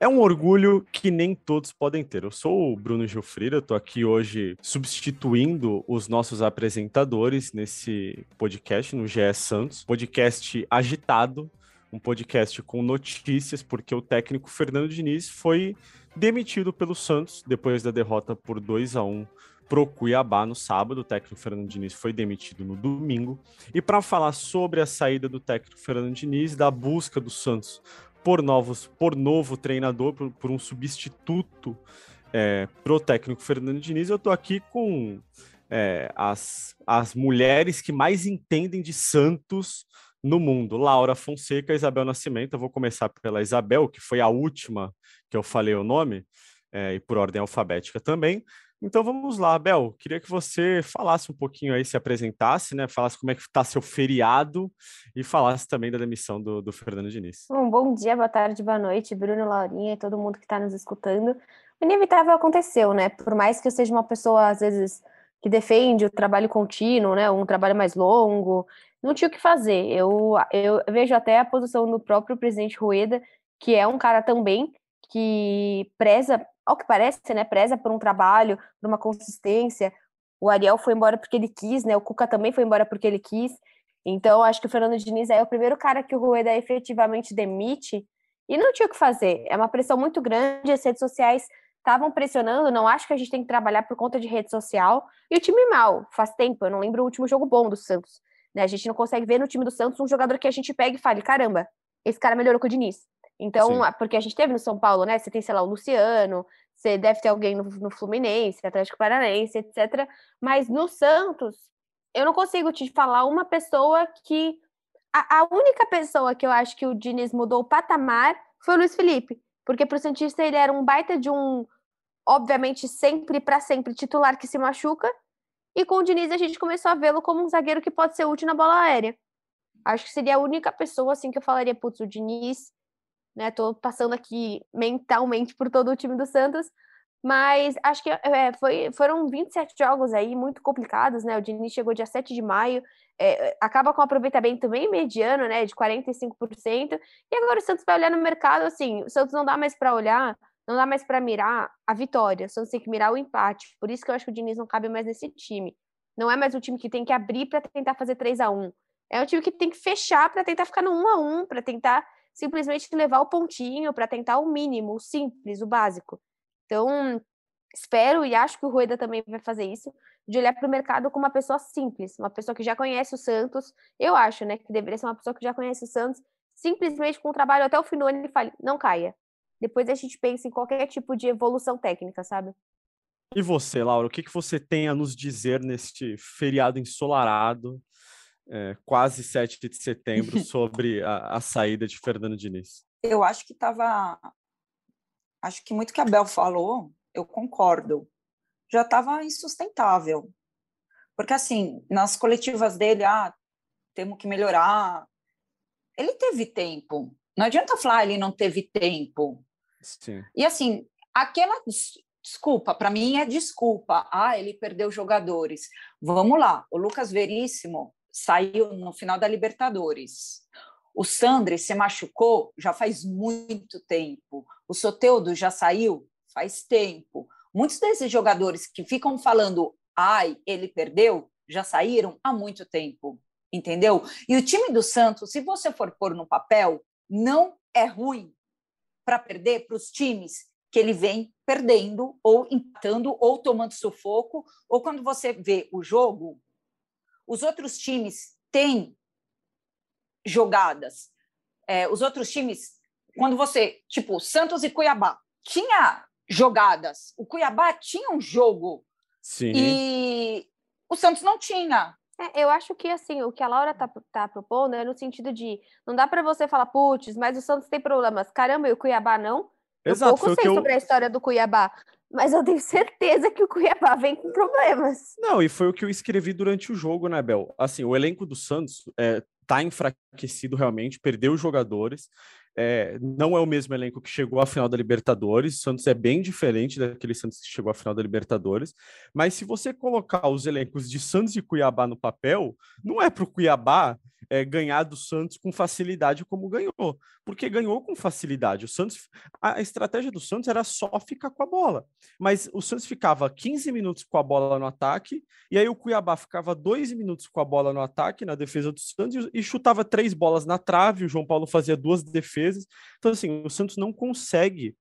É um orgulho que nem todos podem ter. Eu sou o Bruno Gilfrida, estou aqui hoje substituindo os nossos apresentadores nesse podcast no GE Santos. Podcast agitado, um podcast com notícias, porque o técnico Fernando Diniz foi demitido pelo Santos depois da derrota por 2 a 1 pro Cuiabá no sábado. O técnico Fernando Diniz foi demitido no domingo. E para falar sobre a saída do técnico Fernando Diniz, da busca do Santos por novos, por novo treinador, por, por um substituto é, pro técnico Fernando Diniz, eu tô aqui com é, as, as mulheres que mais entendem de Santos no mundo. Laura Fonseca Isabel Nascimento. Eu vou começar pela Isabel, que foi a última que eu falei o nome, é, e por ordem alfabética também. Então vamos lá, Bel. Queria que você falasse um pouquinho aí, se apresentasse, né? Falasse como é que está seu feriado e falasse também da demissão do, do Fernando Diniz. Bom, bom dia, boa tarde, boa noite, Bruno, Laurinha e todo mundo que está nos escutando. O inevitável aconteceu, né? Por mais que eu seja uma pessoa, às vezes, que defende o trabalho contínuo, né? Um trabalho mais longo, não tinha o que fazer. Eu, eu vejo até a posição do próprio presidente Rueda, que é um cara também que preza ao que parece, né, preza por um trabalho, por uma consistência. O Ariel foi embora porque ele quis, né? O Cuca também foi embora porque ele quis. Então, acho que o Fernando Diniz é o primeiro cara que o Rueda efetivamente demite e não tinha o que fazer. É uma pressão muito grande, as redes sociais estavam pressionando, não acho que a gente tem que trabalhar por conta de rede social. E o time mal, faz tempo, eu não lembro o último jogo bom do Santos. Né? A gente não consegue ver no time do Santos um jogador que a gente pega e fale, caramba, esse cara melhorou com o Diniz. Então, Sim. porque a gente teve no São Paulo, né? Você tem, sei lá, o Luciano, você deve ter alguém no, no Fluminense, Atlético Paranaense, etc. Mas no Santos, eu não consigo te falar uma pessoa que. A, a única pessoa que eu acho que o Diniz mudou o patamar foi o Luiz Felipe. Porque pro Santista ele era um baita de um, obviamente, sempre para sempre titular que se machuca. E com o Diniz a gente começou a vê-lo como um zagueiro que pode ser útil na bola aérea. Acho que seria a única pessoa assim que eu falaria, putz, o Diniz né? Tô passando aqui mentalmente por todo o time do Santos, mas acho que é, foi, foram 27 jogos aí muito complicados, né? O Diniz chegou dia 7 de maio, é, acaba com um aproveitamento bem mediano, né? De 45%, e agora o Santos vai olhar no mercado, assim, o Santos não dá mais para olhar, não dá mais para mirar a vitória, o Santos tem que mirar o empate. Por isso que eu acho que o Diniz não cabe mais nesse time. Não é mais um time que tem que abrir para tentar fazer 3 a 1 É um time que tem que fechar para tentar ficar no 1 a 1 para tentar simplesmente levar o pontinho para tentar o mínimo, o simples, o básico. Então, espero e acho que o Rueda também vai fazer isso, de olhar para o mercado como uma pessoa simples, uma pessoa que já conhece o Santos. Eu acho, né, que deveria ser uma pessoa que já conhece o Santos, simplesmente com o trabalho até o ano ele fale, não caia. Depois a gente pensa em qualquer tipo de evolução técnica, sabe? E você, Laura, o que, que você tem a nos dizer neste feriado ensolarado? É, quase 7 de setembro sobre a, a, saída de Fernando Diniz? Eu acho que estava. Acho que muito que a Bel falou, eu concordo. Já estava insustentável. Porque, assim, nas coletivas dele, ah, temos que melhorar. Ele teve tempo. Não adianta falar ele não teve tempo. Sim. E, assim, aquela desculpa, para mim é desculpa. Ah, ele perdeu jogadores. Vamos lá, o Lucas Veríssimo saiu no final da Libertadores. O Sandri se machucou já faz muito tempo. O Soteudo já saiu faz tempo. Muitos desses jogadores que ficam falando, ai, ele perdeu, já saíram há muito tempo, entendeu? E o time do Santos, se você for pôr no papel, não é ruim para perder para os times que ele vem perdendo ou empatando ou tomando sufoco, ou quando você vê o jogo, os outros times têm jogadas. É, os outros times, quando você, tipo, Santos e Cuiabá, tinha jogadas. O Cuiabá tinha um jogo. Sim. E o Santos não tinha. É, eu acho que assim, o que a Laura tá, tá propondo é no sentido de não dá para você falar, putz, mas o Santos tem problemas. Caramba, e o Cuiabá não? Exato, eu pouco sei sobre eu... a história do Cuiabá, mas eu tenho certeza que o Cuiabá vem com problemas. Não, e foi o que eu escrevi durante o jogo, né, Bel? Assim, o elenco do Santos é, tá enfraquecido realmente, perdeu jogadores. É, não é o mesmo elenco que chegou à final da Libertadores. O Santos é bem diferente daquele Santos que chegou à final da Libertadores. Mas se você colocar os elencos de Santos e Cuiabá no papel, não é para o Cuiabá é, ganhar do Santos com facilidade como ganhou, porque ganhou com facilidade. O Santos, a, estratégia do Santos era só ficar com a bola, mas o Santos ficava 15 minutos com a bola no ataque, e aí o Cuiabá ficava dois minutos com a bola no ataque, na defesa do Santos, e chutava três bolas na trave, o João Paulo fazia duas defesas. Então, assim, o Santos não consegue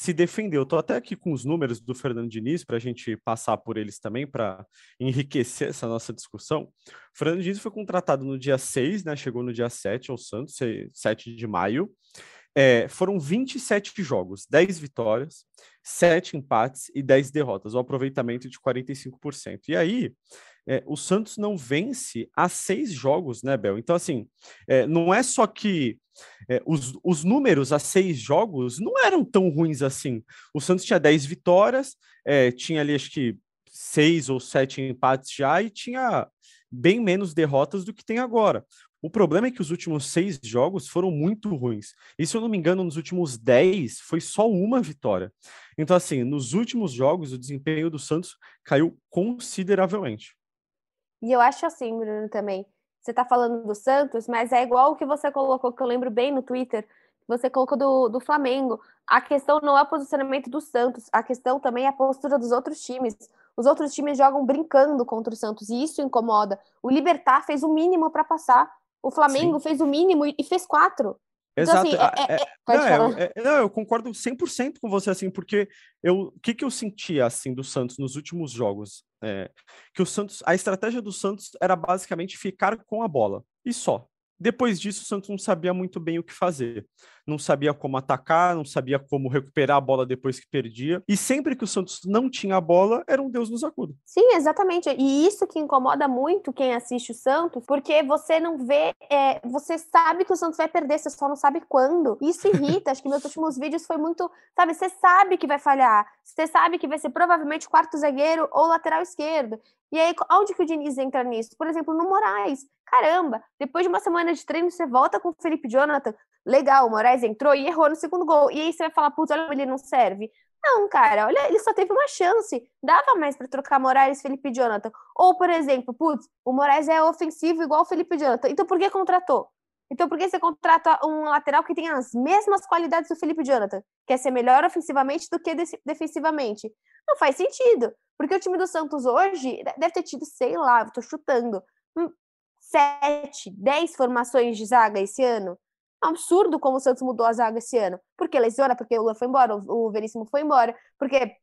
se defendeu. Estou até aqui com os números do Fernando Diniz para a gente passar por eles também para enriquecer essa nossa discussão. O Fernando Diniz foi contratado no dia 6, né? Chegou no dia 7 ao Santos, 7 de maio. É, foram 27 jogos, 10 vitórias, 7 empates e 10 derrotas, um aproveitamento de 45%. E aí, é, o Santos não vence há seis jogos, né, Bel? Então, assim, é, não é só que é, os, os números a seis jogos não eram tão ruins assim. O Santos tinha dez vitórias, é, tinha ali acho que seis ou sete empates já e tinha bem menos derrotas do que tem agora. O problema é que os últimos seis jogos foram muito ruins. E se eu não me engano, nos últimos dez foi só uma vitória. Então, assim, nos últimos jogos, o desempenho do Santos caiu consideravelmente. E eu acho assim, Bruno, também. Você está falando do Santos, mas é igual o que você colocou, que eu lembro bem no Twitter, você colocou do, do Flamengo. A questão não é o posicionamento do Santos, a questão também é a postura dos outros times. Os outros times jogam brincando contra o Santos e isso incomoda. O Libertar fez o mínimo para passar. O Flamengo Sim. fez o mínimo e fez quatro. Exato. Então, assim, é, é, é, não, é, não, eu concordo 100% com você, assim, porque eu, o que, que eu sentia, assim, do Santos nos últimos jogos? É, que o Santos, a estratégia do Santos era basicamente ficar com a bola, e só. Depois disso, o Santos não sabia muito bem o que fazer. Não sabia como atacar, não sabia como recuperar a bola depois que perdia. E sempre que o Santos não tinha a bola, era um Deus nos acuda. Sim, exatamente. E isso que incomoda muito quem assiste o Santos, porque você não vê, é, você sabe que o Santos vai perder, você só não sabe quando. Isso irrita. Acho que meus últimos vídeos foi muito, sabe, você sabe que vai falhar, você sabe que vai ser provavelmente quarto zagueiro ou lateral esquerdo. E aí, onde que o Diniz entra nisso? Por exemplo, no Moraes. Caramba, depois de uma semana de treino, você volta com o Felipe Jonathan. Legal, o Moraes entrou e errou no segundo gol. E aí você vai falar, putz, olha, ele não serve. Não, cara, olha, ele só teve uma chance. Dava mais para trocar Moraes e Felipe Jonathan. Ou, por exemplo, putz, o Moraes é ofensivo igual o Felipe Jonathan. Então por que contratou? Então por que você contrata um lateral que tem as mesmas qualidades do Felipe Jonathan? Quer ser melhor ofensivamente do que defensivamente? Não faz sentido. Porque o time do Santos hoje deve ter tido, sei lá, tô chutando, sete, dez formações de zaga esse ano. Absurdo como o Santos mudou a zaga esse ano. Porque lesiona, porque o Lula foi embora, o Veríssimo foi embora, porque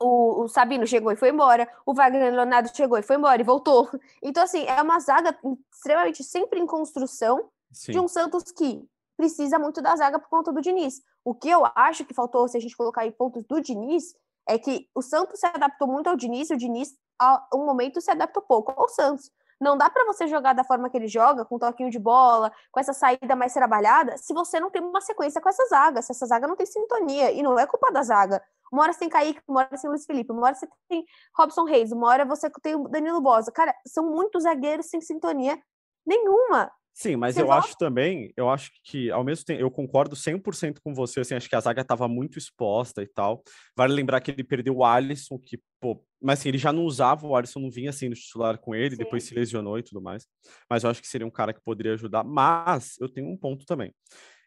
o, o, Sabino chegou e foi embora, o Wagner Leonardo chegou e foi embora e voltou. Então, assim, é uma zaga extremamente sempre em construção Sim. de um Santos que precisa muito da zaga por conta do Diniz. O que eu acho que faltou, se a gente colocar aí pontos do Diniz, é que o Santos se adaptou muito ao Diniz, e o Diniz, a um momento, se adaptou pouco ao Santos. Não dá para você jogar da forma que ele joga, com um toquinho de bola, com essa saída mais trabalhada, se você não tem uma sequência com essa zaga, se essa zaga não tem sintonia. E não é culpa da zaga. Uma hora você tem Kaique, uma hora você tem Luiz Felipe, uma hora você tem Robson Reis, uma hora você tem o Danilo Bosa. Cara, são muitos zagueiros sem sintonia nenhuma. Sim, mas você eu volta? acho também, eu acho que ao mesmo tempo, eu concordo 100% com você, assim, acho que a zaga estava muito exposta e tal. Vale lembrar que ele perdeu o Alisson, que, pô, mas assim, ele já não usava, o Alisson não vinha assim no titular com ele, Sim. depois se lesionou e tudo mais. Mas eu acho que seria um cara que poderia ajudar, mas eu tenho um ponto também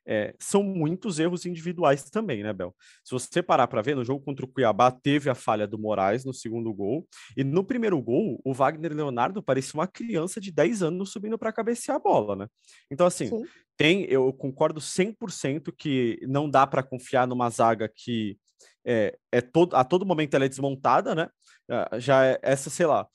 é, são muitos erros individuais também, né, Bel? Se você parar para ver, no jogo contra o Cuiabá teve a falha do Moraes no segundo gol, e no primeiro gol, o Wagner Leonardo parecia uma criança de 10 anos subindo para cabecear a bola, né? Então, assim, Sim. tem, eu concordo 100% que não dá para confiar numa zaga que é, é todo, a todo momento ela é desmontada, né? Ah, já é, essa, sei lá,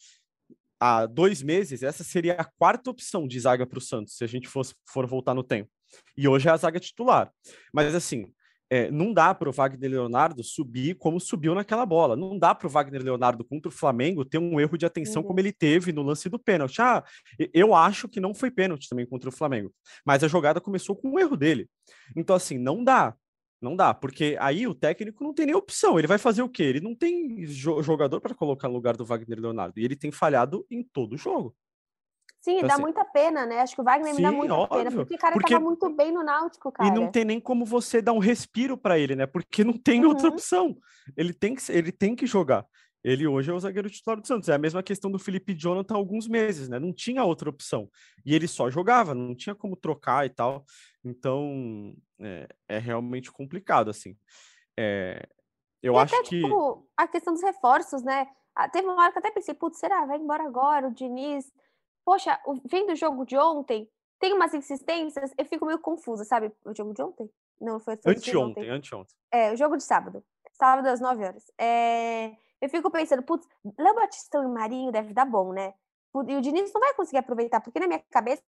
há dois meses, essa seria a quarta opção de zaga para o Santos, se a gente fosse, for voltar no tempo. E hoje é a zaga titular. Mas assim, é, não dá para o Wagner Leonardo subir como subiu naquela bola. Não dá para o Wagner Leonardo contra o Flamengo ter um erro de atenção uhum. como ele teve no lance do pênalti. Ah, eu acho que não foi pênalti também contra o Flamengo, mas a jogada começou com um erro dele. Então, assim, não dá. Não dá, porque aí o técnico não tem nem opção. Ele vai fazer o quê? Ele não tem jogador para colocar no lugar do Wagner Leonardo. E ele tem falhado em todo o jogo. Sim, então, dá assim, muita pena, né? Acho que o Wagner sim, me dá muita óbvio, pena, porque o cara porque... tava muito bem no Náutico, cara. E não tem nem como você dar um respiro para ele, né? Porque não tem uhum. outra opção. Ele tem que, ele tem que jogar. ele hoje é o zagueiro titular do Santos. É a mesma questão do Felipe Jonathan há alguns meses, né? Não tinha outra opção. E ele só jogava, não tinha como trocar e tal. Então, é, é realmente complicado, assim. É, eu e acho até, que. Tipo, a questão dos reforços, né? Ah, teve uma hora que eu até pensei, putz, será? Vai embora agora, o Diniz. Poxa, vem do jogo de ontem, tem umas insistências, eu fico meio confusa, sabe? O jogo de ontem? Não, foi anteontem, anteontem. É, o jogo de sábado. Sábado às 9 horas. É, eu fico pensando, putz, Léo Batistão e Marinho deve dar bom, né? E o Diniz não vai conseguir aproveitar, porque na minha cabeça.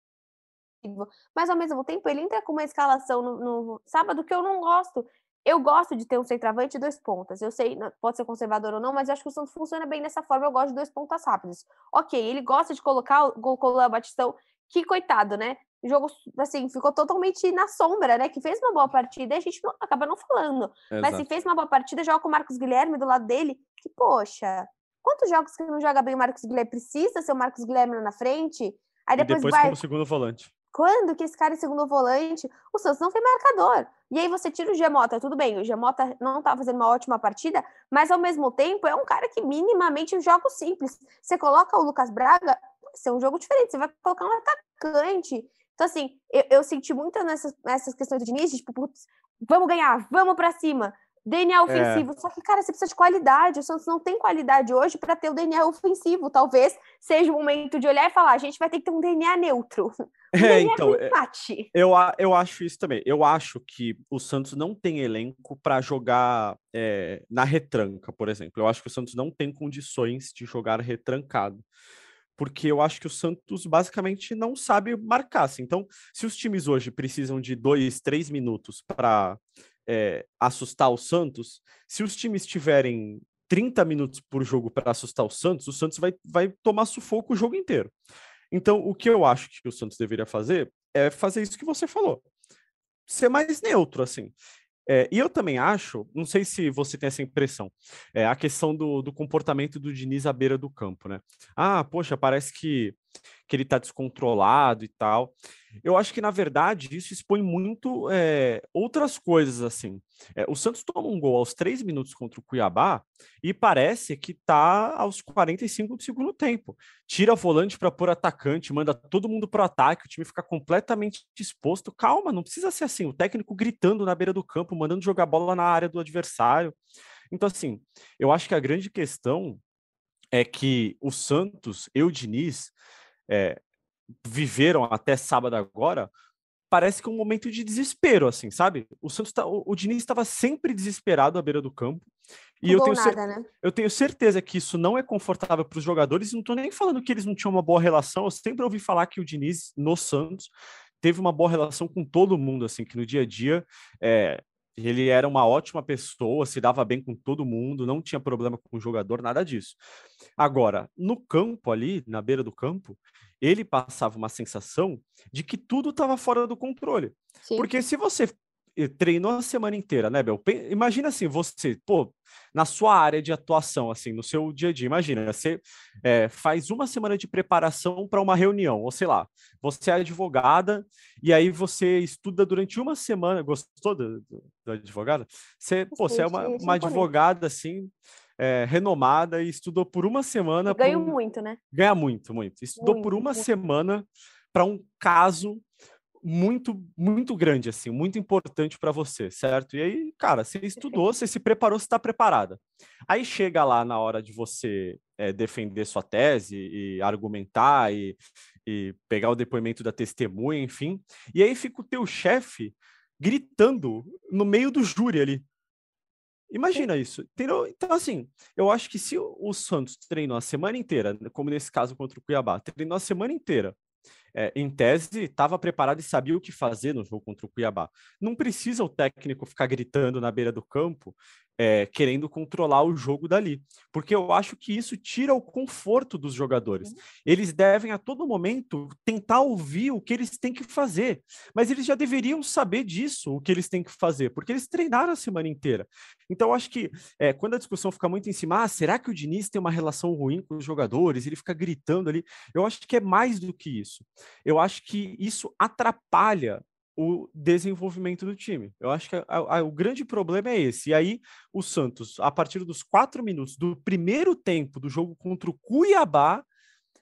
Mas ao mesmo tempo, ele entra com uma escalação no, no sábado que eu não gosto. Eu gosto de ter um centroavante e dois pontas. Eu sei, pode ser conservador ou não, mas eu acho que o Santos funciona bem dessa forma. Eu gosto de dois pontas rápidos. Ok, ele gosta de colocar o Léo Batistão, que coitado, né? O jogo, assim, ficou totalmente na sombra, né? Que fez uma boa partida e a gente não, acaba não falando. Exato. Mas se fez uma boa partida, joga com o Marcos Guilherme do lado dele, que, poxa, quantos jogos que não joga bem o Marcos Guilherme? Precisa ser o Marcos Guilherme lá na frente? Aí depois, e depois vai... como segundo volante. Quando que esse cara é segundo volante? O Santos não tem marcador. E aí você tira o Gemota, tudo bem, o Gemota não tá fazendo uma ótima partida, mas ao mesmo tempo é um cara que minimamente joga simples. Você coloca o Lucas Braga, é um jogo diferente, você vai colocar um atacante. Então, assim, eu, eu senti muito nessas, nessas questões do Diniz, tipo, putz, vamos ganhar, vamos para cima. DNA ofensivo. É. Só que, cara, você precisa de qualidade. O Santos não tem qualidade hoje para ter o DNA ofensivo. Talvez seja o momento de olhar e falar: a gente vai ter que ter um DNA neutro. Um é, DNA então, é, eu, eu acho isso também. Eu acho que o Santos não tem elenco para jogar é, na retranca, por exemplo. Eu acho que o Santos não tem condições de jogar retrancado porque eu acho que o Santos basicamente não sabe marcar. Assim. Então, se os times hoje precisam de dois, três minutos para é, assustar o Santos, se os times tiverem 30 minutos por jogo para assustar o Santos, o Santos vai, vai tomar sufoco o jogo inteiro. Então, o que eu acho que o Santos deveria fazer é fazer isso que você falou. Ser mais neutro, assim. É, e eu também acho, não sei se você tem essa impressão, é, a questão do, do comportamento do Diniz à beira do campo, né? Ah, poxa, parece que, que ele está descontrolado e tal. Eu acho que, na verdade, isso expõe muito é, outras coisas, assim. É, o Santos toma um gol aos três minutos contra o Cuiabá e parece que está aos 45 do segundo tempo. Tira volante para pôr atacante, manda todo mundo para o ataque, o time fica completamente exposto. Calma, não precisa ser assim. O técnico gritando na beira do campo, mandando jogar bola na área do adversário. Então, assim, eu acho que a grande questão é que o Santos, eu, Diniz, é, viveram até sábado agora, parece que é um momento de desespero, assim, sabe? O Santos tá, o, o Diniz estava sempre desesperado à beira do campo. E eu tenho, nada, né? eu tenho certeza que isso não é confortável para os jogadores. Não estou nem falando que eles não tinham uma boa relação. Eu sempre ouvi falar que o Diniz, no Santos, teve uma boa relação com todo mundo, assim, que no dia a dia é, ele era uma ótima pessoa, se dava bem com todo mundo, não tinha problema com o jogador, nada disso. Agora, no campo ali, na beira do campo, ele passava uma sensação de que tudo estava fora do controle. Sim. Porque se você eh, treinou a semana inteira, né, Bel? Imagina assim, você, pô, na sua área de atuação, assim, no seu dia a dia, imagina, você é, faz uma semana de preparação para uma reunião, ou sei lá, você é advogada e aí você estuda durante uma semana, gostou do advogado? Você, pô, você é uma, uma advogada, assim, é, renomada e estudou por uma semana. Ganho um... muito, né? Ganha muito, muito. Estudou muito, por uma muito. semana para um caso muito, muito grande, assim, muito importante para você, certo? E aí, cara, você estudou, você se preparou, você está preparada. Aí chega lá na hora de você é, defender sua tese e argumentar e, e pegar o depoimento da testemunha, enfim. E aí fica o teu chefe gritando no meio do júri ali. Imagina isso. Entendeu? Então, assim, eu acho que se o Santos treinou a semana inteira, como nesse caso contra o Cuiabá, treinou a semana inteira é, em tese, estava preparado e sabia o que fazer no jogo contra o Cuiabá. Não precisa o técnico ficar gritando na beira do campo é, querendo controlar o jogo dali, porque eu acho que isso tira o conforto dos jogadores. Uhum. Eles devem a todo momento tentar ouvir o que eles têm que fazer, mas eles já deveriam saber disso, o que eles têm que fazer, porque eles treinaram a semana inteira. Então, eu acho que é, quando a discussão fica muito em cima, ah, será que o Diniz tem uma relação ruim com os jogadores? Ele fica gritando ali. Eu acho que é mais do que isso. Eu acho que isso atrapalha o desenvolvimento do time. Eu acho que a, a, o grande problema é esse. E aí, o Santos, a partir dos quatro minutos do primeiro tempo do jogo contra o Cuiabá,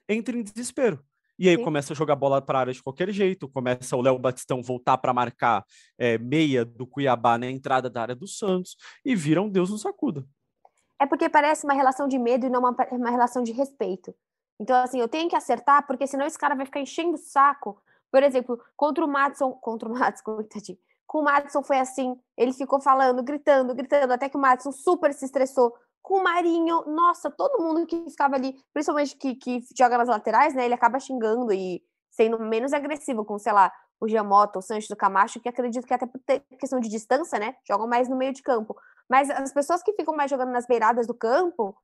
entra em desespero. E aí Sim. começa a jogar bola para a área de qualquer jeito, começa o Léo Batistão voltar para marcar é, meia do Cuiabá na entrada da área do Santos e vira um Deus nos acuda. É porque parece uma relação de medo e não uma, uma relação de respeito. Então, assim, eu tenho que acertar, porque senão esse cara vai ficar enchendo o saco. Por exemplo, contra o Matson, contra o Matson, coitadinho. Com o Matson foi assim, ele ficou falando, gritando, gritando, até que o Matson super se estressou. Com o Marinho, nossa, todo mundo que ficava ali, principalmente que, que joga nas laterais, né? Ele acaba xingando e sendo menos agressivo com, sei lá, o Giamotto, o Sanches do Camacho, que acredito que até por questão de distância, né? Jogam mais no meio de campo. Mas as pessoas que ficam mais jogando nas beiradas do campo,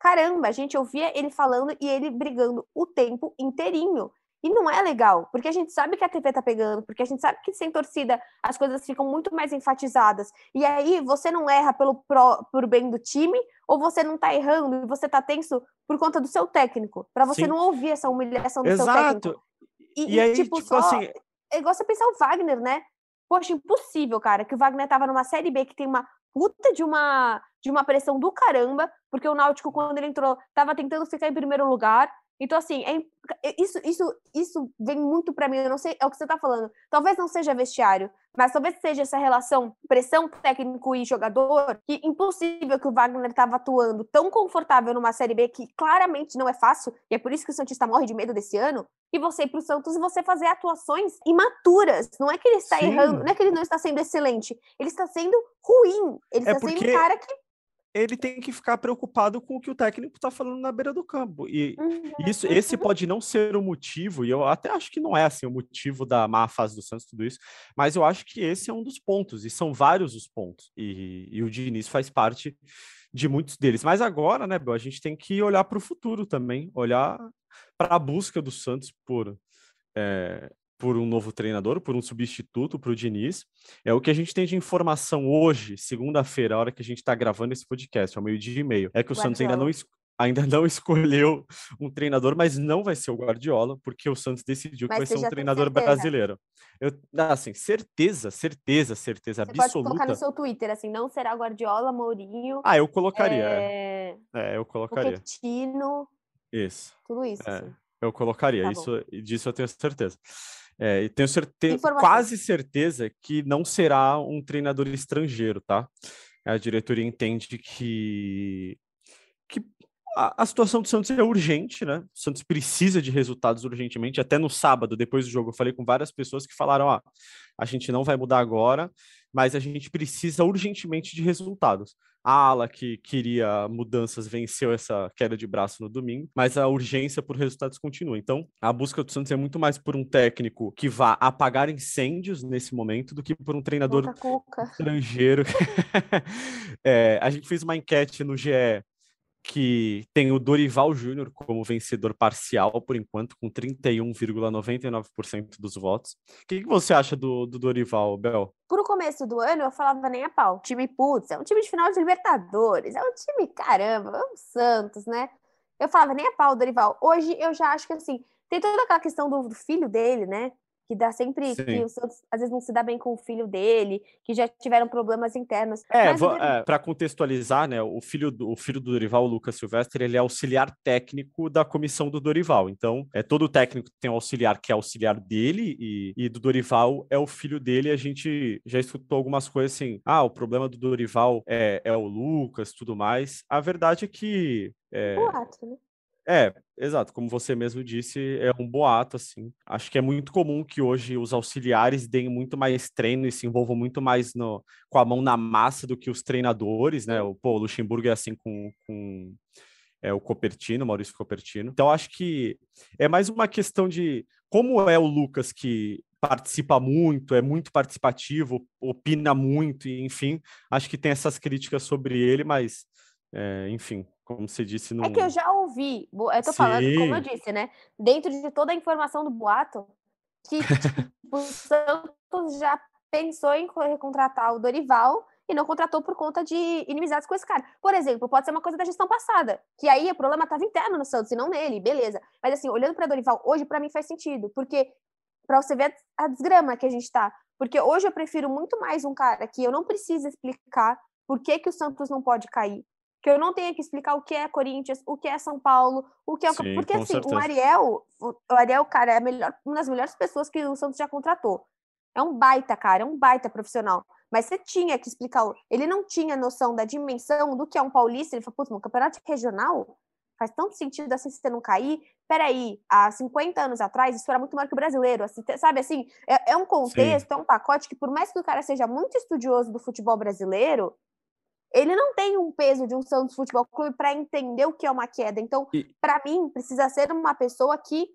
caramba, a gente ouvia ele falando e ele brigando o tempo inteirinho. E não é legal, porque a gente sabe que a TV tá pegando, porque a gente sabe que sem torcida as coisas ficam muito mais enfatizadas. E aí você não erra pelo pro, por bem do time, ou você não tá errando e você tá tenso por conta do seu técnico, para você Sim. não ouvir essa humilhação do Exato. seu técnico. E, e aí, tipo, tipo só, assim... é igual você pensar o Wagner, né? Poxa, impossível, cara, que o Wagner tava numa Série B que tem uma puta de uma, de uma pressão do caramba, porque o Náutico, quando ele entrou, tava tentando ficar em primeiro lugar, então, assim, é, isso, isso, isso vem muito para mim. Eu não sei, é o que você tá falando. Talvez não seja vestiário, mas talvez seja essa relação pressão técnico e jogador, que impossível que o Wagner estava atuando tão confortável numa Série B que claramente não é fácil, e é por isso que o Santista morre de medo desse ano, e você ir pro Santos e você fazer atuações imaturas. Não é que ele está Sim. errando, não é que ele não está sendo excelente, ele está sendo ruim. Ele é está porque... sendo um cara que ele tem que ficar preocupado com o que o técnico está falando na beira do campo. E uhum. isso, esse pode não ser o motivo, e eu até acho que não é assim o motivo da má fase do Santos, tudo isso, mas eu acho que esse é um dos pontos, e são vários os pontos. E, e o Diniz faz parte de muitos deles. Mas agora, né, Bel, a gente tem que olhar para o futuro também, olhar para a busca do Santos por. É, por um novo treinador, por um substituto para o Diniz. É o que a gente tem de informação hoje, segunda-feira, a hora que a gente está gravando esse podcast, ao meio-dia e meio. É que o Guardiola. Santos ainda não, ainda não escolheu um treinador, mas não vai ser o Guardiola, porque o Santos decidiu mas que vai ser um treinador brasileiro. Eu, assim, certeza, certeza, certeza Você absoluta. Pode colocar no seu Twitter, assim, não será Guardiola, Mourinho. Ah, eu colocaria. É, é eu colocaria. Pochettino. Isso. Tudo isso. É, assim. Eu colocaria, tá isso, disso eu tenho certeza. É, e tenho quase certeza que não será um treinador estrangeiro, tá? A diretoria entende que, que a, a, situação do Santos é urgente, né? O Santos precisa de resultados urgentemente. Até no sábado, depois do jogo, eu falei com várias pessoas que falaram: ó, a gente não vai mudar agora, mas a gente precisa urgentemente de resultados. A ala que queria mudanças venceu essa queda de braço no domingo, mas a urgência por resultados continua. Então, a busca do Santos é muito mais por um técnico que vá apagar incêndios nesse momento do que por um treinador estrangeiro. é, a gente fez uma enquete no GE que tem o Dorival Júnior como vencedor parcial, por enquanto, com 31,99% dos votos. O que, que, você acha do, do Dorival, Bel? Por começo do ano, eu falava nem a pau. Time putz, é um time de final de Libertadores, é um time, caramba, é um Santos, né? Eu falava nem a pau, Dorival. Hoje eu já acho que, assim, tem toda aquela questão do, do filho dele, né? Que dá sempre Sim. que o Santos às vezes não se dá bem com o filho dele, que já tiveram problemas internos. É, é para contextualizar, né, o filho do o filho do Dorival, o Lucas Silvestre, ele é auxiliar técnico da comissão do Dorival. Então, é todo técnico tem um auxiliar que é auxiliar dele e, e do Dorival é o filho dele. A gente já escutou algumas coisas assim: "Ah, o problema do Dorival é, é o Lucas, tudo mais". A verdade é que é, Boato, né? É, exato. Como você mesmo disse, é um boato, assim. Acho que é muito comum que hoje os auxiliares deem muito mais treino e se envolvam muito mais no, com a mão na massa do que os treinadores, né? O, pô, o Luxemburgo é assim com, com é, o Copertino, Maurício Copertino. Então, acho que é mais uma questão de como é o Lucas que participa muito, é muito participativo, opina muito, enfim, acho que tem essas críticas sobre ele, mas, é, enfim, como você disse no. É que eu já ouvi, eu tô Sim. falando, como eu disse, né? Dentro de toda a informação do boato, que tipo, o Santos já pensou em contratar o Dorival e não contratou por conta de inimizades com esse cara. Por exemplo, pode ser uma coisa da gestão passada, que aí o problema estava interno no Santos e não nele, beleza. Mas assim, olhando para Dorival hoje, para mim faz sentido, porque para você ver a desgrama que a gente tá. Porque hoje eu prefiro muito mais um cara que eu não preciso explicar por que, que o Santos não pode cair, que eu não tenha que explicar o que é Corinthians, o que é São Paulo, o que é Sim, porque assim, certeza. o Ariel, o o Ariel, cara, é melhor, uma das melhores pessoas que o Santos já contratou. É um baita, cara, é um baita profissional. Mas você tinha que explicar. o- Ele não tinha noção da dimensão do que é um paulista. Ele falou, putz, um campeonato regional faz tanto sentido assim se você não cair. Peraí, há 50 anos atrás, isso era muito maior que o brasileiro. assim, sabe assim, é, é um contexto, é um pacote que, por mais que o cara seja muito estudioso do futebol brasileiro, ele não tem um peso de um Santos Futebol Clube para entender o que é uma queda. Então, E- para mim, precisa ser uma pessoa que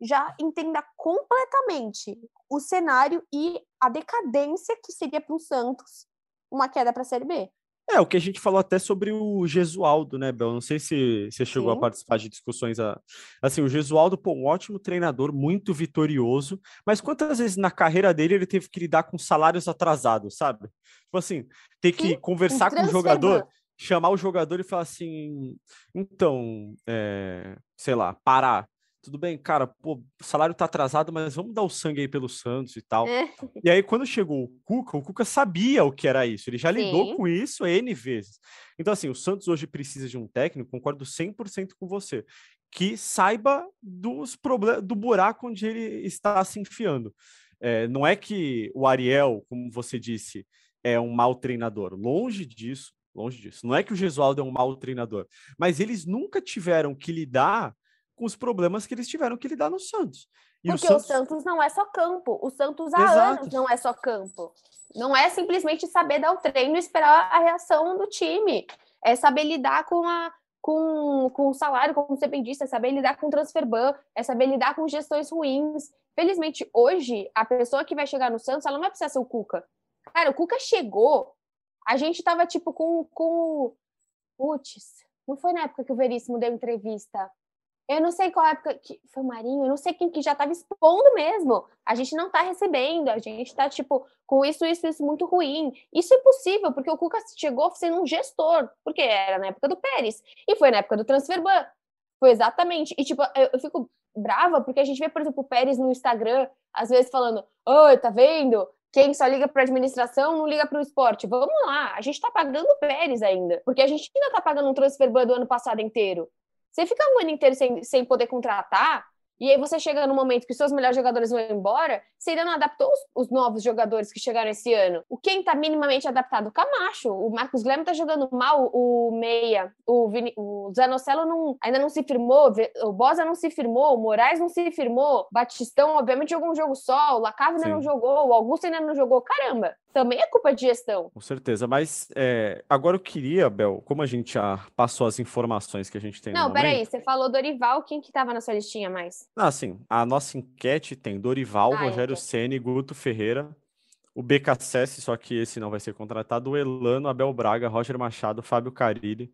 já entenda completamente o cenário e a decadência que seria para o Santos uma queda para a Série B. É, o que a gente falou até sobre o Gesualdo, né, Bel? Não sei se você chegou a Sim. participar de discussões. A... Assim, o Gesualdo, pô, um ótimo treinador, muito vitorioso, mas quantas vezes na carreira dele ele teve que lidar com salários atrasados, sabe? Tipo assim, ter que Sim, conversar com o jogador, chamar o jogador e falar assim: então, é, sei lá, parar. Tudo bem, cara, pô, o salário tá atrasado, mas vamos dar o sangue aí pelo Santos e tal. É. E aí, quando chegou o Cuca, o Cuca sabia o que era isso, ele já lidou Sim. com isso N vezes. Então, assim, o Santos hoje precisa de um técnico, concordo 100% com você, que saiba dos problemas, do buraco onde ele está se enfiando. É, não é que o Ariel, como você disse, é um mau treinador, longe disso, longe disso. Não é que o Gesualdo é um mau treinador, mas eles nunca tiveram que lidar com os problemas que eles tiveram que lidar no Santos. E Porque o Santos... não é só campo. O Santos há Exato. anos não é só campo. Não é simplesmente saber dar o treino e esperar a reação do time. É saber lidar com a com, com o salário, como você bem disse, é saber lidar com o transfer ban, é saber lidar com gestões ruins. Felizmente, hoje, a pessoa que vai chegar no Santos, ela não vai precisar ser o Cuca. Cara, o Cuca chegou, a gente tava tipo com. com... Putz, não foi na época que o Veríssimo deu entrevista. Eu não sei qual época que foi o Marinho, eu não sei quem que já estava expondo mesmo. A gente não está recebendo, a gente está tipo com isso, isso, isso muito ruim. Isso é possível, porque o Cuca chegou sendo um gestor, porque era na época do Pérez e foi na época do transfer ban. Foi exatamente. E tipo, eu, eu fico brava porque a gente vê, por exemplo, o Pérez no Instagram, às vezes falando: "Oi, tá vendo? Quem só liga para administração não liga para o esporte. Vamos lá, a gente está pagando o Pérez ainda, porque a gente ainda está pagando um transfer ban do ano passado inteiro. Você fica um ano inteiro sem, sem poder contratar, e aí você chega no momento que os seus melhores jogadores vão embora, você ainda não adaptou os, os novos jogadores que chegaram esse ano. O quem tá minimamente adaptado? O Camacho. O Marcos Guilherme tá jogando mal, o Meia, o, Vini, o Zanocelo não, ainda não se firmou, o Bosa não se firmou, o Moraes não se firmou, Batistão, obviamente, jogou um jogo só, o Lacave ainda Sim. não jogou, o Augusto ainda não jogou. Caramba, também é culpa de gestão. Com certeza, mas é, agora eu queria, Bel, como a gente já passou as informações que a gente tem Não, peraí, você falou Dorival, quem que tava na sua listinha mais? Ah, sim, a nossa enquete tem Dorival, Ah, Rogério enquete. Ceni, Guto Ferreira, o BKSS, só que esse não vai ser contratado, o Elano, Abel Braga, Roger Machado, Fábio Carilli,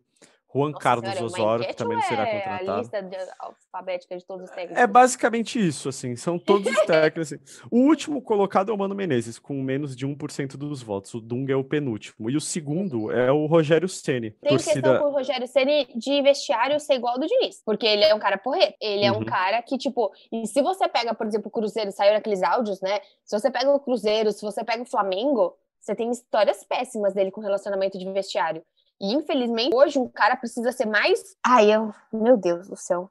Juan Nossa Carlos senhora, é Osório, que também não será é contratado. A lista de- alfabética de todos os técnicos. É basicamente isso, assim, são todos os técnicos. assim. O último colocado é o Mano Menezes, com menos de 1% dos votos. O Dunga é o penúltimo. E o segundo é o Rogério Ceni. Tem questão com o Rogério Ceni de vestiário ser igual ao do Diniz, porque ele é um cara porreto. Ele é um Uhum. cara que, tipo, e se você pega, por exemplo, o Cruzeiro, saiu naqueles áudios, né? Se você pega o Cruzeiro, se você pega o Flamengo, você tem histórias péssimas dele com relacionamento de vestiário. E infelizmente, hoje um cara precisa ser mais. Ai, eu. Meu Deus do céu.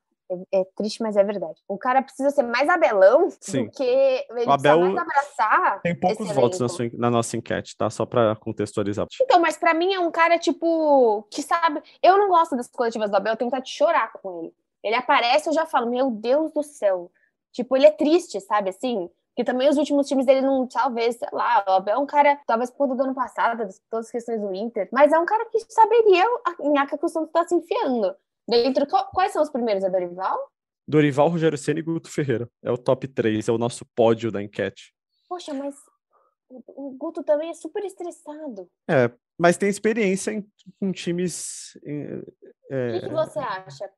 É, é triste, mas é verdade. O cara precisa ser mais abelão Sim. do que ele O Abel precisa mais abraçar. Tem poucos votos na, sua- na nossa enquete, tá? Só pra contextualizar. Então, mas pra mim é um cara, tipo, que sabe. Eu não gosto das coletivas do Abel, eu tenho vontade de chorar com ele. Ele aparece, eu já falo, meu Deus do céu. Tipo, ele é triste, sabe, assim? Porque também os últimos times dele não, talvez, sei lá, o Abel é um cara, talvez por conta do ano passado, das- todas as questões do Inter, mas é um cara que saberia a nhaca que o Santos tá se enfiando. Dentro, quais são os primeiros? É Dorival? Dorival, Rogério Ceni e Guto Ferreira. É o top 3, é o nosso pódio da enquete. Poxa, mas o o Guto também é super estressado. É, mas tem experiência em, com times. em- O é, que, que você acha?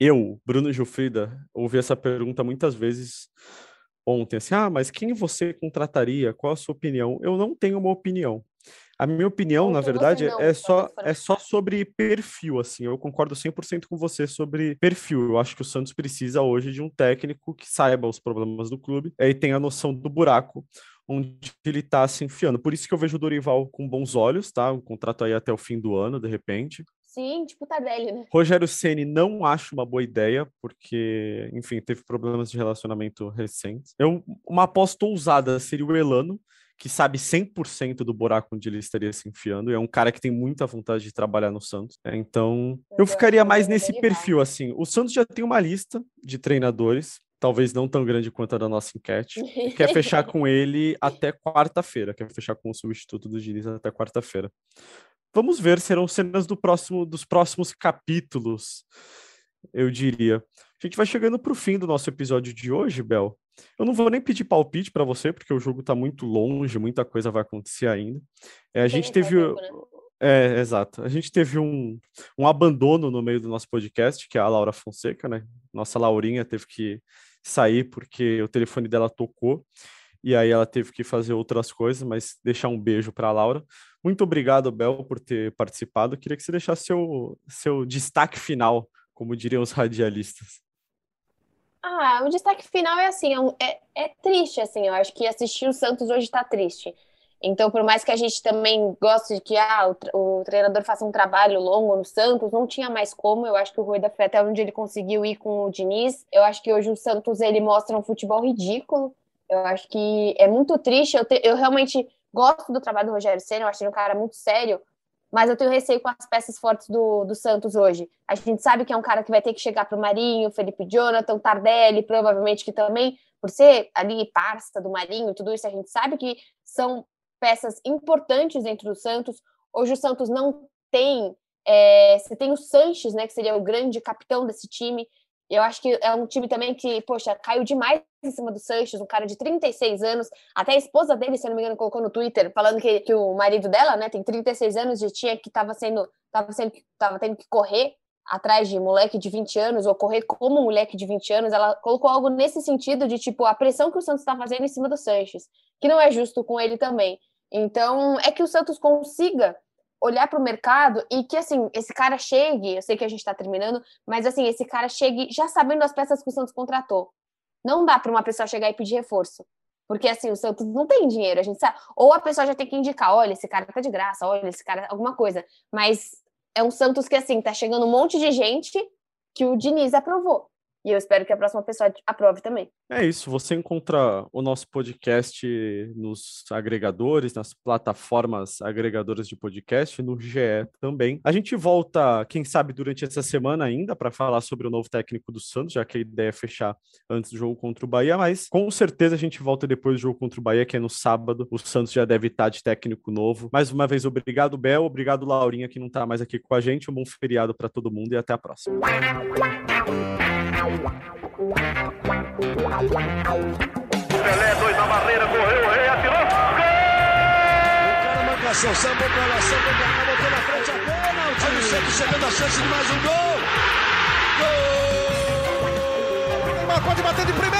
eu, Bruno Gilfrida, ouvi essa pergunta muitas vezes ontem, assim, ah, mas quem você contrataria? Qual a sua opinião? Eu não tenho uma opinião. A minha opinião, na Ontem você verdade, não, é só é só sobre perfil, assim, eu concordo 100% com você sobre perfil. Eu acho que o Santos precisa hoje de um técnico que saiba os problemas do clube e tenha noção do buraco onde ele está se enfiando. Por isso que eu vejo o Dorival com bons olhos, tá? O contrato aí até o fim do ano, de repente. Sim, tipo Tardelli, né? Rogério Ceni não acho uma boa ideia, porque, enfim, teve problemas de relacionamento recentes. Eu, uma aposta ousada seria o Elano, que sabe 100% do buraco onde ele estaria se enfiando, e é um cara que tem muita vontade de trabalhar no Santos. É, então, eu ficaria mais nesse perfil, assim. O Santos já tem uma lista de treinadores, talvez não tão grande quanto a da nossa enquete, quer fechar com ele até quarta-feira, quer fechar com o substituto do Diniz até quarta-feira. Vamos ver, serão cenas do próximo, dos próximos capítulos, eu diria. A gente vai chegando para o fim do nosso episódio de hoje, Bel. Eu não vou nem pedir palpite para você, porque o jogo está muito longe, muita coisa vai acontecer ainda. É, a gente teve. Tempo, né? É, exato. A gente teve um, um abandono no meio do nosso podcast, que é a Laura Fonseca, né? Nossa Laurinha teve que sair porque o telefone dela tocou e aí ela teve que fazer outras coisas, mas deixar um beijo para a Laura. Muito obrigado, Bel, por ter participado. Queria que você deixasse seu, seu destaque final, como diriam os radialistas. Ah, o destaque final é assim, é, é, é triste, assim, eu acho que assistir o Santos hoje está triste. Então, por mais que a gente também goste de que ah, o, o, treinador faça um trabalho longo no Santos, não tinha mais como. Eu acho que o Rueda foi até onde ele conseguiu ir com o Diniz. Eu acho que hoje o Santos ele mostra um futebol ridículo. Eu acho que é muito triste. Eu, te, eu realmente gosto do trabalho do Rogério Senna, eu acho ele um cara muito sério, mas eu tenho receio com as peças fortes do, do Santos hoje. A gente sabe que é um cara que vai ter que chegar para o Marinho, Felipe Jonathan, Tardelli, provavelmente que também, por ser ali parça do Marinho, tudo isso, a gente sabe que são peças importantes dentro do Santos. Hoje o Santos não tem. É, você tem o Sanches, né, que seria o grande capitão desse time. Eu acho que é um time também que, poxa, caiu demais em cima do Sanches, um cara de 36 anos. Até a esposa dele, se não me engano, colocou no Twitter, falando que, que o marido dela, né, tem 36 anos e tinha que estava sendo, tava sendo, tava tendo que correr atrás de moleque de 20 anos, ou correr como moleque de 20 anos. Ela colocou algo nesse sentido de, tipo, a pressão que o Santos está fazendo em cima do Sanches, que não é justo com ele também. Então, é que o Santos consiga olhar para o mercado e que, assim, esse cara chegue, eu sei que a gente está terminando, mas, assim, esse cara chegue já sabendo as peças que o Santos contratou. Não dá para uma pessoa chegar e pedir reforço. Porque, assim, o Santos não tem dinheiro, a gente sabe. Ou a pessoa já tem que indicar, olha, esse cara tá de graça, olha, esse cara, alguma coisa. Mas é um Santos que, assim, tá chegando um monte de gente que o Diniz aprovou. E eu espero que a próxima pessoa aprove também. É isso. Você encontra o nosso podcast nos agregadores, nas plataformas agregadoras de podcast, no GE também. A gente volta, quem sabe, durante essa semana ainda para falar sobre o novo técnico do Santos, já que a ideia é fechar antes do jogo contra o Bahia, mas com certeza a gente volta depois do jogo contra o Bahia, que é no sábado. O Santos já deve estar de técnico novo. Mais uma vez, obrigado, Bel. Obrigado, Laurinha, que não está mais aqui com a gente. Um bom feriado para todo mundo e até a próxima. Pelé, dois na barreira, correu, o rei atirou. Gol! O cara pra lá, sambou botou na frente a pênalti. Olha o Santos chegando a chance de mais um gol. Gol! Neymar pode bater de primeira.